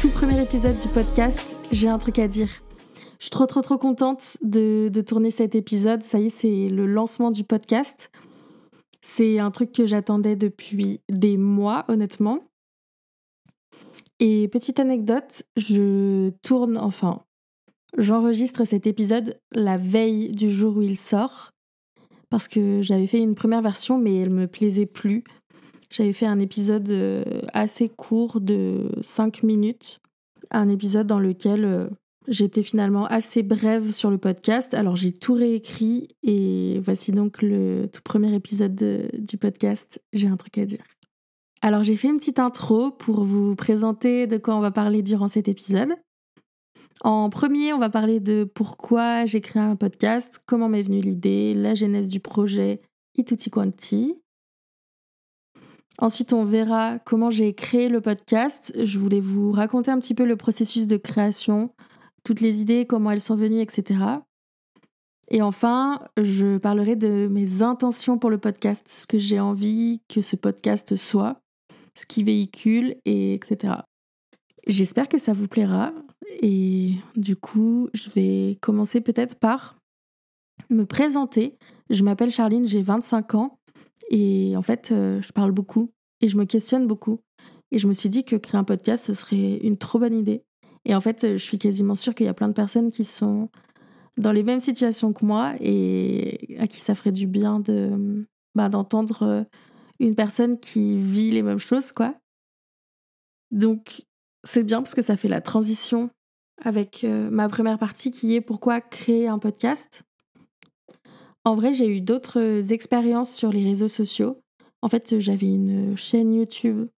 tout premier épisode du podcast J'ai un truc à dire. Je suis trop trop trop contente de, tourner cet épisode. Ça y est, c'est le lancement du podcast. C'est un truc que j'attendais depuis des mois, honnêtement. Et petite anecdote, je tourne, enfin, j'enregistre cet épisode la veille du jour où il sort. Parce que j'avais fait une première version, mais elle me plaisait plus. J'avais fait un épisode euh, assez court de 5 minutes. Un épisode dans lequel euh, j'étais finalement assez brève sur le podcast. Alors j'ai tout réécrit et voici donc le tout premier épisode du podcast. J'ai un truc à dire. Alors j'ai fait une petite intro pour vous présenter de quoi on va parler durant cet épisode. En premier, on va parler de pourquoi j'ai créé un podcast, comment m'est venue l'idée, la genèse du projet et tutti quanti. Ensuite, on verra comment j'ai créé le podcast. Je voulais vous raconter un petit peu le processus de création, toutes les idées, comment elles sont venues, etc. Et enfin, je parlerai de mes intentions pour le podcast, ce que j'ai envie que ce podcast soit, ce qu'il véhicule, et etc. J'espère que ça vous plaira. Et du coup, je vais commencer peut-être par me présenter. Je m'appelle Charline, j'ai 25 ans. Et en fait, euh, je parle beaucoup et je me questionne beaucoup. Et je me suis dit que créer un podcast, ce serait une trop bonne idée. Et en fait, je suis quasiment sûre qu'il y a plein de personnes qui sont dans les mêmes situations que moi et à qui ça ferait du bien bah, d'entendre euh, une personne qui vit les mêmes choses, quoi. Donc, c'est bien parce que ça fait la transition avec euh, ma première partie qui est pourquoi créer un podcast. En vrai, j'ai eu d'autres expériences sur les réseaux sociaux. En fait, j'avais une chaîne YouTube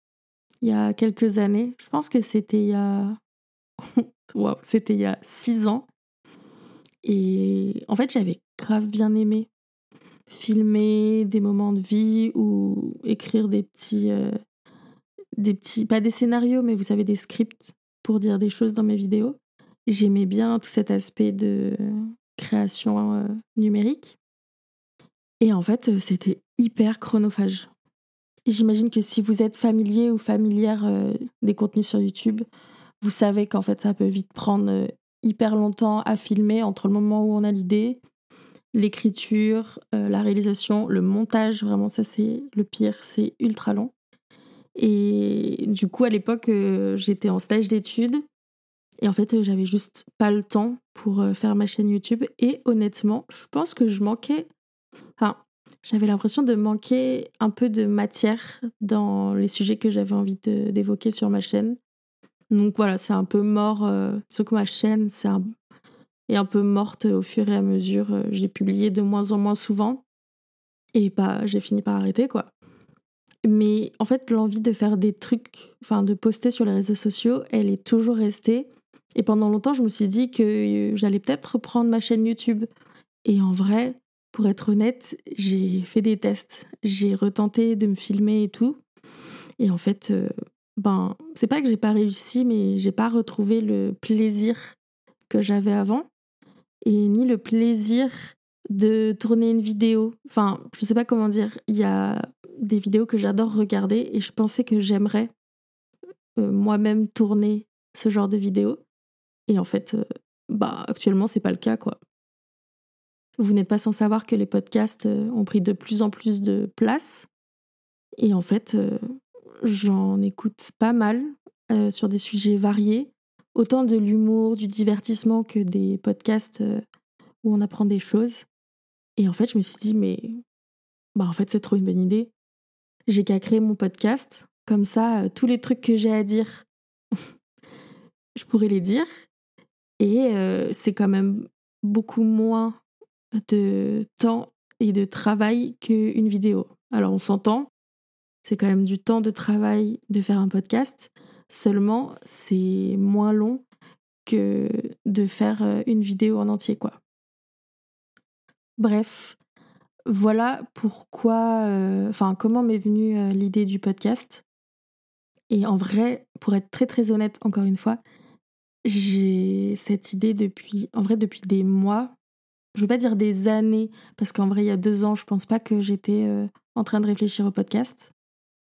il y a quelques années. Je pense que c'était il y a wow, c'était il y a six ans. Et en fait, j'avais grave bien aimé filmer des moments de vie ou écrire des petits, euh, des petits, pas des scénarios, mais vous savez, des scripts pour dire des choses dans mes vidéos. J'aimais bien tout cet aspect de création euh, numérique. Et en fait, euh, c'était hyper chronophage. J'imagine que si vous êtes familier ou familière des contenus sur YouTube, vous savez qu'en fait ça peut vite prendre euh, hyper longtemps à filmer entre le moment où on a l'idée, l'écriture, euh, la réalisation, le montage, vraiment ça c'est le pire, c'est ultra long. Et du coup à l'époque euh, j'étais en stage d'études et en fait j'avais juste pas le temps pour faire ma chaîne YouTube et honnêtement je pense que je manquais, enfin j'avais l'impression de manquer un peu de matière dans les sujets que j'avais envie d'évoquer sur ma chaîne. Donc voilà, c'est un peu mort. Euh, sauf que ma chaîne c'est est un peu morte au fur et à mesure. Euh, j'ai publié de moins en moins souvent. Et bah, j'ai fini par arrêter, quoi. Mais en fait, l'envie de faire des trucs, enfin de poster sur les réseaux sociaux, elle est toujours restée. Et pendant longtemps, je me suis dit que j'allais peut-être reprendre ma chaîne YouTube. Et en vrai, pour être honnête, j'ai fait des tests. J'ai retenté de me filmer et tout. Et en fait, euh, ben, c'est pas que j'ai pas réussi, mais j'ai pas retrouvé le plaisir que j'avais avant et ni le plaisir de tourner une vidéo. Enfin, je sais pas comment dire. Il y a des vidéos que j'adore regarder et je pensais que j'aimerais euh, moi-même tourner ce genre de vidéos. Et en fait, euh, bah actuellement c'est pas le cas quoi. Vous n'êtes pas sans savoir que les podcasts euh, ont pris de plus en plus de place. Et en fait, j'en écoute pas mal euh, sur des sujets variés, autant de l'humour, du divertissement que des podcasts euh, où on apprend des choses. Et en fait, je me suis dit, mais bah en fait, c'est trop une bonne idée. J'ai qu'à créer mon podcast, comme ça, euh, tous les trucs que j'ai à dire, je pourrais les dire. Et c'est quand même beaucoup moins de temps et de travail qu'une vidéo. Alors on s'entend, c'est quand même du temps de travail de faire un podcast. Seulement, c'est moins long que de faire euh, une vidéo en entier, quoi. Bref, voilà pourquoi, euh, enfin, comment m'est venue euh, l'idée du podcast. Et en vrai, pour être très très honnête, encore une fois, j'ai cette idée depuis, en vrai, depuis des mois. Je veux pas dire des années, parce qu'en vrai, il y a deux ans, je pense pas que j'étais en train de réfléchir au podcast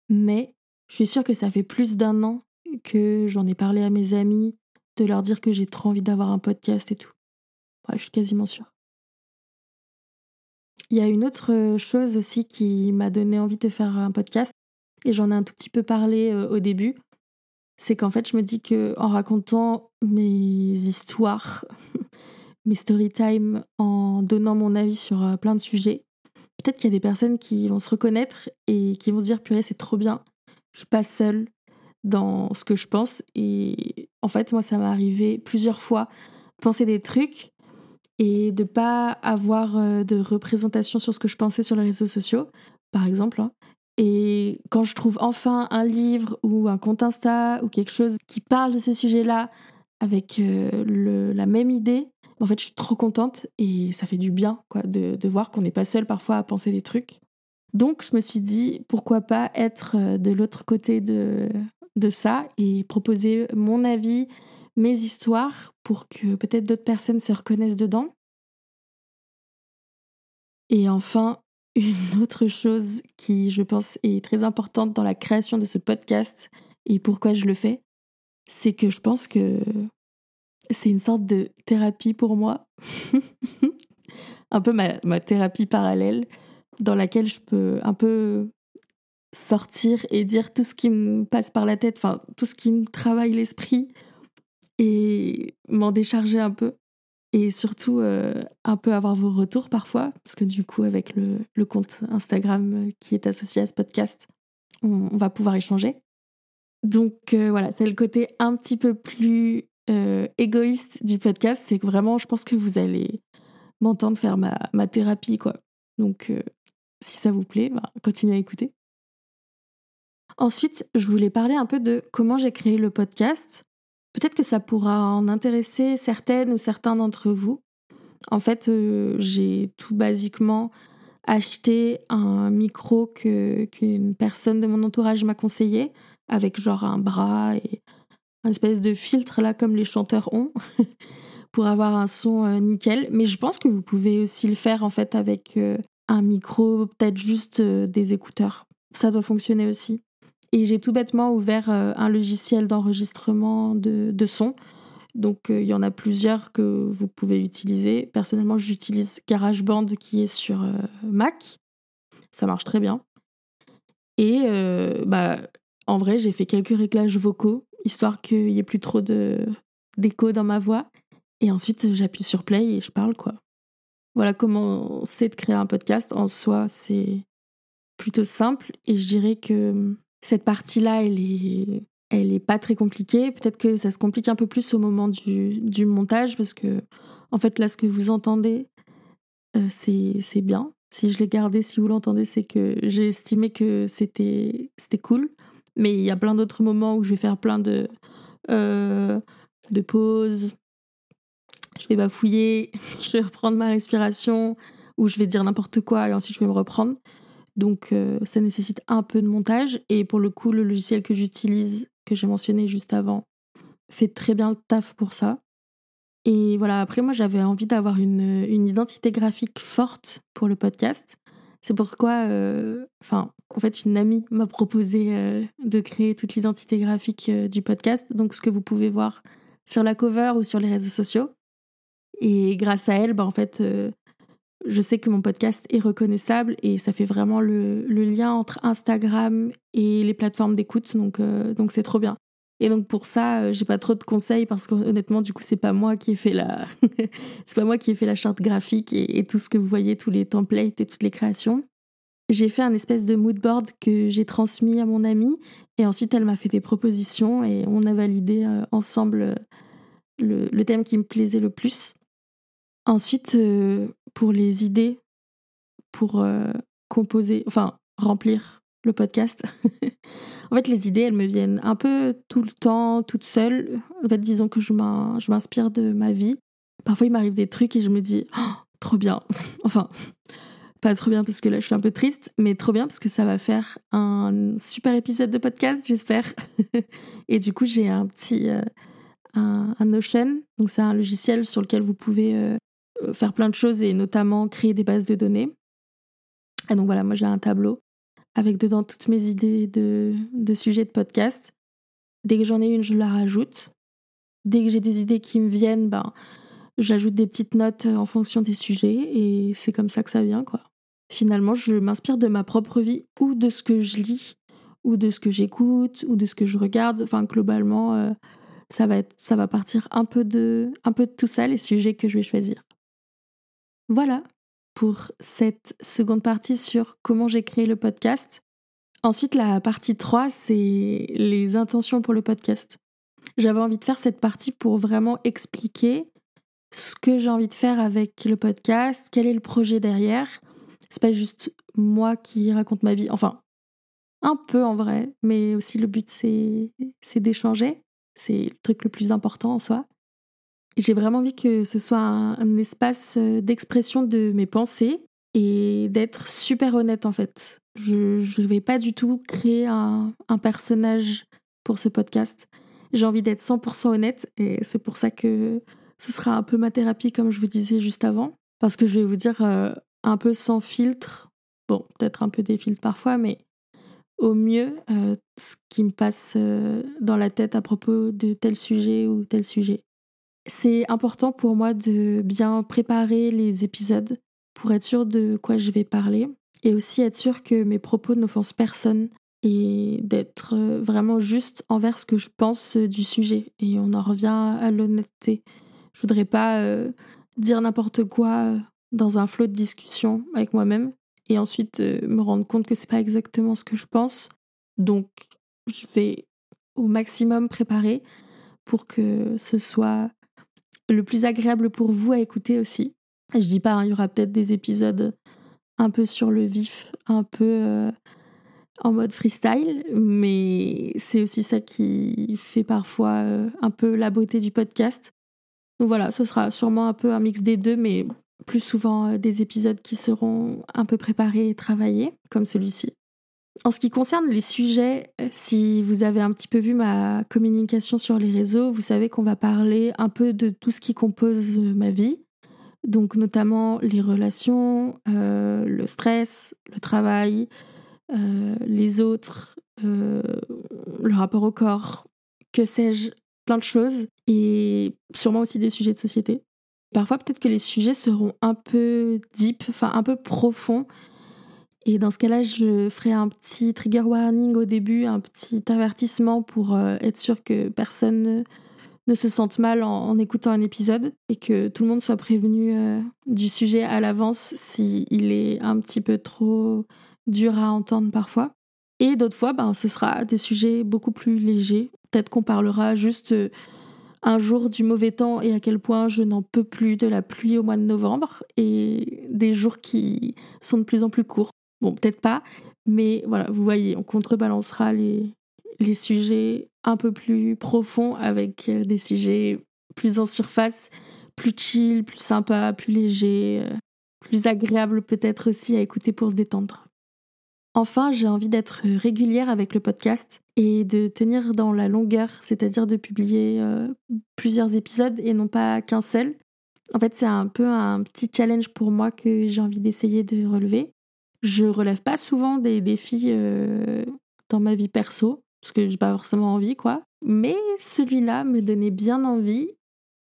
mais je suis sûre que ça fait plus d'un an que j'en ai parlé à mes amis, de leur dire que j'ai trop envie d'avoir un podcast et tout. je suis quasiment sûre. Il y a une autre chose aussi qui m'a donné envie de faire un podcast, et j'en ai un tout petit peu parlé euh, au début. C'est qu'en fait, je me dis que en racontant mes histoires, mes story time, en donnant mon avis sur euh, plein de sujets, peut-être qu'il y a des personnes qui vont se reconnaître et qui vont se dire purée, c'est trop bien. Je suis pas seule dans ce que je pense. Et en fait, moi, ça m'est arrivé plusieurs fois penser des trucs et de pas avoir euh, de représentation sur ce que je pensais sur les réseaux sociaux, par exemple. Hein. Et quand je trouve enfin un livre ou un compte Insta ou quelque chose qui parle de ce sujet-là avec euh, la même idée, en fait, je suis trop contente et ça fait du bien quoi, de, de voir qu'on n'est pas seul parfois à penser des trucs. Donc, je me suis dit, pourquoi pas être euh, de l'autre côté de, de ça et proposer mon avis, mes histoires pour que peut-être d'autres personnes se reconnaissent dedans. Et enfin, une autre chose qui, je pense, est très importante dans la création de ce podcast et pourquoi je le fais, c'est que je pense que c'est une sorte de thérapie pour moi. un peu ma, ma, thérapie parallèle dans laquelle je peux un peu sortir et dire tout ce qui me passe par la tête, enfin tout ce qui me travaille l'esprit et m'en décharger un peu. Et surtout, euh, un peu avoir vos retours parfois, parce que du coup, avec le, compte Instagram qui est associé à ce podcast, on, va pouvoir échanger. Donc euh, voilà, c'est le côté un petit peu plus euh, égoïste du podcast, c'est que vraiment, je pense que vous allez m'entendre faire ma, ma, thérapie, quoi. Donc, si ça vous plaît, bah, continuez à écouter. Ensuite, je voulais parler un peu de comment j'ai créé le podcast. Peut-être que ça pourra en intéresser certaines ou certains d'entre vous. En fait, euh, j'ai tout basiquement acheté un micro qu'une personne de mon entourage m'a conseillé, avec genre un bras et un espèce de filtre là comme les chanteurs ont, pour avoir un son euh, nickel. Mais je pense que vous pouvez aussi le faire en fait avec euh, un micro, peut-être juste des écouteurs. Ça doit fonctionner aussi. Et j'ai tout bêtement ouvert euh, un logiciel d'enregistrement de, de, son. Donc euh, il y en a plusieurs que vous pouvez utiliser. Personnellement, j'utilise GarageBand qui est sur euh, Mac. Ça marche très bien. Et bah, en vrai, j'ai fait quelques réglages vocaux, histoire qu'il n'y ait plus trop d'écho dans ma voix. Et ensuite, j'appuie sur play et je parle, quoi. Voilà comment c'est de créer un podcast. En soi, c'est plutôt simple. Et je dirais que cette partie-là, elle est, elle est pas très compliquée. Peut-être que ça se complique un peu plus au moment du, du montage parce que, en fait, là, ce que vous entendez, euh, c'est bien. Si je l'ai gardé, si vous l'entendez, c'est que j'ai estimé que c'était cool. Mais il y a plein d'autres moments où je vais faire plein de, euh, de pauses. Je vais bafouiller, je vais reprendre ma respiration, ou je vais dire n'importe quoi et ensuite je vais me reprendre. Donc euh, ça nécessite un peu de montage. Et pour le coup, le logiciel que j'utilise, que j'ai mentionné juste avant, fait très bien le taf pour ça. Et voilà, après moi j'avais envie d'avoir une, identité graphique forte pour le podcast. C'est pourquoi, euh, enfin, en fait, une amie m'a proposé euh, de créer toute l'identité graphique du podcast. Donc ce que vous pouvez voir sur la cover ou sur les réseaux sociaux. Et grâce à elle, bah, en fait, je sais que mon podcast est reconnaissable et ça fait vraiment le, lien entre Instagram et les plateformes d'écoute, euh, donc c'est trop bien. Et donc pour ça, euh, j'ai pas trop de conseils parce qu'honnêtement, du coup, c'est pas moi qui ai fait la, c'est pas moi qui ai fait la charte graphique et, tout ce que vous voyez, tous les templates et toutes les créations. J'ai fait un espèce de mood board que j'ai transmis à mon amie et ensuite elle m'a fait des propositions et on a validé euh, ensemble le thème qui me plaisait le plus. Ensuite, euh, pour les idées, pour euh, composer, enfin remplir le podcast, en fait, les idées, elles me viennent un peu tout le temps, toutes seules. En fait, disons que je m'inspire de ma vie. Parfois, il m'arrive des trucs et je me dis, oh, trop bien. enfin, pas trop bien parce que là, je suis un peu triste, mais trop bien parce que ça va faire un super épisode de podcast, j'espère. et du coup, j'ai un petit. Euh, un, Notion, donc c'est un logiciel sur lequel vous pouvez euh, faire plein de choses et notamment créer des bases de données. Et donc voilà, moi j'ai un tableau avec dedans toutes mes idées de, sujets de podcast. Dès que j'en ai une, je la rajoute. Dès que j'ai des idées qui me viennent, ben, j'ajoute des petites notes en fonction des sujets et c'est comme ça que ça vient, quoi. Finalement, je m'inspire de ma propre vie ou de ce que je lis ou de ce que j'écoute ou de ce que je regarde. Enfin, globalement, euh, ça va ça va partir un peu de, un peu de tout ça, les sujets que je vais choisir. Voilà pour cette seconde partie sur comment j'ai créé le podcast. Ensuite, la partie 3, c'est les intentions pour le podcast. J'avais envie de faire cette partie pour vraiment expliquer ce que j'ai envie de faire avec le podcast, quel est le projet derrière. C'est pas juste moi qui raconte ma vie, enfin, un peu en vrai, mais aussi le but c'est d'échanger. C'est le truc le plus important en soi. J'ai vraiment envie que ce soit un, espace euh, d'expression de mes pensées et d'être super honnête en fait. Je ne vais pas du tout créer un, personnage pour ce podcast. J'ai envie d'être 100% honnête et c'est pour ça que ce sera un peu ma thérapie comme je vous disais juste avant. Parce que je vais vous dire euh, un peu sans filtre, bon peut-être un peu des filtres parfois, mais au mieux euh, ce qui me passe dans la tête à propos de tel sujet ou tel sujet. C'est important pour moi de bien préparer les épisodes pour être sûr de quoi je vais parler et aussi être sûr que mes propos n'offensent personne et d'être euh, vraiment juste envers ce que je pense euh, du sujet. Et on en revient à l'honnêteté. Je voudrais pas euh, dire n'importe quoi dans un flot de discussion avec moi-même et ensuite me rendre compte que c'est pas exactement ce que je pense. Donc je vais au maximum préparer pour que ce soit le plus agréable pour vous à écouter aussi. Je dis pas, hein, il y aura peut-être des épisodes un peu sur le vif, un peu euh, en mode freestyle, mais c'est aussi ça qui fait parfois euh, un peu la beauté du podcast. Donc voilà, ce sera sûrement un peu un mix des deux, mais plus souvent euh, des épisodes qui seront un peu préparés et travaillés, comme celui-ci. En ce qui concerne les sujets, euh, si vous avez un petit peu vu ma communication sur les réseaux, vous savez qu'on va parler un peu de tout ce qui compose euh, ma vie. Donc notamment les relations, euh, le stress, le travail, les autres, le rapport au corps, que sais-je, plein de choses. Et sûrement aussi des sujets de société. Parfois peut-être que les sujets seront un peu deep, enfin un peu profonds et dans ce cas-là, je ferai un petit trigger warning au début, un petit avertissement pour euh, être sûr que personne ne, se sente mal en, écoutant un épisode et que tout le monde soit prévenu euh, du sujet à l'avance s'il est un petit peu trop dur à entendre parfois. Et d'autres fois, ben, ce sera des sujets beaucoup plus légers. Peut-être qu'on parlera juste euh, un jour du mauvais temps et à quel point je n'en peux plus de la pluie au mois de novembre et des jours qui sont de plus en plus courts. Bon, peut-être pas, mais voilà, vous voyez, on contrebalancera les, sujets un peu plus profonds avec euh, des sujets plus en surface, plus chill, plus sympa, plus léger, euh, plus agréable peut-être aussi à écouter pour se détendre. Enfin, j'ai envie d'être régulière avec le podcast et de tenir dans la longueur, c'est-à-dire de publier euh, plusieurs épisodes et non pas qu'un seul. En fait, c'est un peu un petit challenge pour moi que j'ai envie d'essayer de relever. Je relève pas souvent des défis euh, dans ma vie perso, parce que j'ai pas forcément envie, quoi. Mais celui-là me donnait bien envie.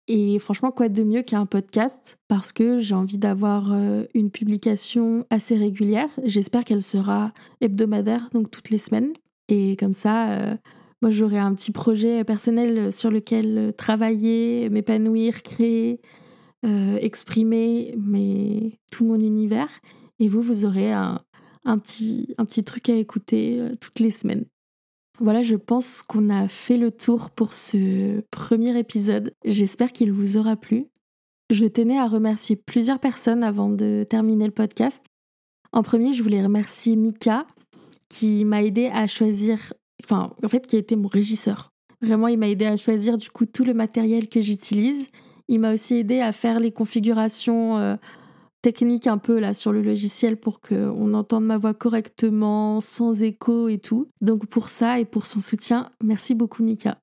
Et franchement, quoi de mieux qu'un podcast? Parce que j'ai envie d'avoir euh, une publication assez régulière. J'espère qu'elle sera hebdomadaire, donc toutes les semaines. Et comme ça, euh, moi, j'aurai un petit projet personnel sur lequel travailler, m'épanouir, créer, exprimer tout mon univers. Et vous, vous aurez un, petit, un petit truc à écouter euh, toutes les semaines. Voilà, je pense qu'on a fait le tour pour ce premier épisode. J'espère qu'il vous aura plu. Je tenais à remercier plusieurs personnes avant de terminer le podcast. En premier, je voulais remercier Mika qui m'a aidé à choisir, enfin, en fait, qui a été mon régisseur. Vraiment, il m'a aidé à choisir du coup tout le matériel que j'utilise. Il m'a aussi aidé à faire les configurations euh, technique un peu là sur le logiciel pour qu'on entende ma voix correctement, sans écho et tout. Donc pour ça et pour son soutien, merci beaucoup Mika.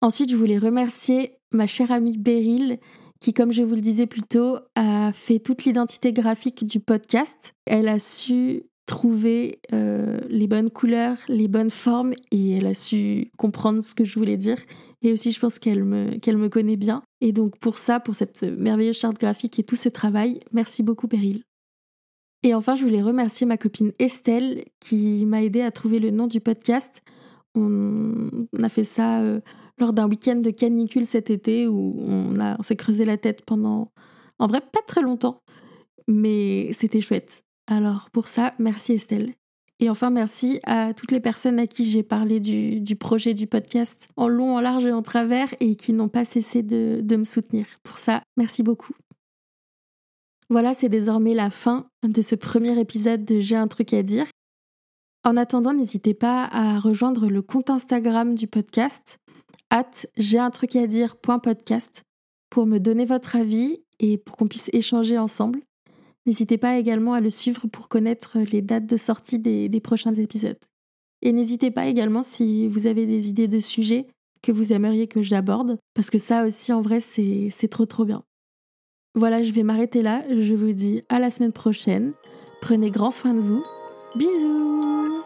Ensuite, je voulais remercier ma chère amie Beryl qui, comme je vous le disais plus tôt, a fait toute l'identité graphique du podcast. Elle a su trouvé euh, les bonnes couleurs, les bonnes formes et elle a su comprendre ce que je voulais dire. Et aussi, je pense qu'elle me, qu'elle me connaît bien. Et donc, pour ça, pour cette merveilleuse charte graphique et tout ce travail, merci beaucoup, Péril. Et enfin, je voulais remercier ma copine Estelle qui m'a aidé à trouver le nom du podcast. On, a fait ça euh, lors d'un week-end de canicule cet été où on, on s'est creusé la tête pendant, en vrai, pas très longtemps, mais c'était chouette. Alors pour ça, merci Estelle. Et enfin, merci à toutes les personnes à qui j'ai parlé du, projet du podcast en long, en large et en travers et qui n'ont pas cessé de, de me soutenir. Pour ça, merci beaucoup. Voilà, c'est désormais la fin de ce premier épisode de J'ai un truc à dire. En attendant, n'hésitez pas à rejoindre le compte Instagram du podcast, at j'ai un truc à dire.podcast, pour me donner votre avis et pour qu'on puisse échanger ensemble. N'hésitez pas également à le suivre pour connaître les dates de sortie des, prochains épisodes. Et n'hésitez pas également si vous avez des idées de sujets que vous aimeriez que j'aborde, parce que ça aussi en vrai c'est trop trop bien. Voilà, je vais m'arrêter là, je vous dis à la semaine prochaine, prenez grand soin de vous, bisous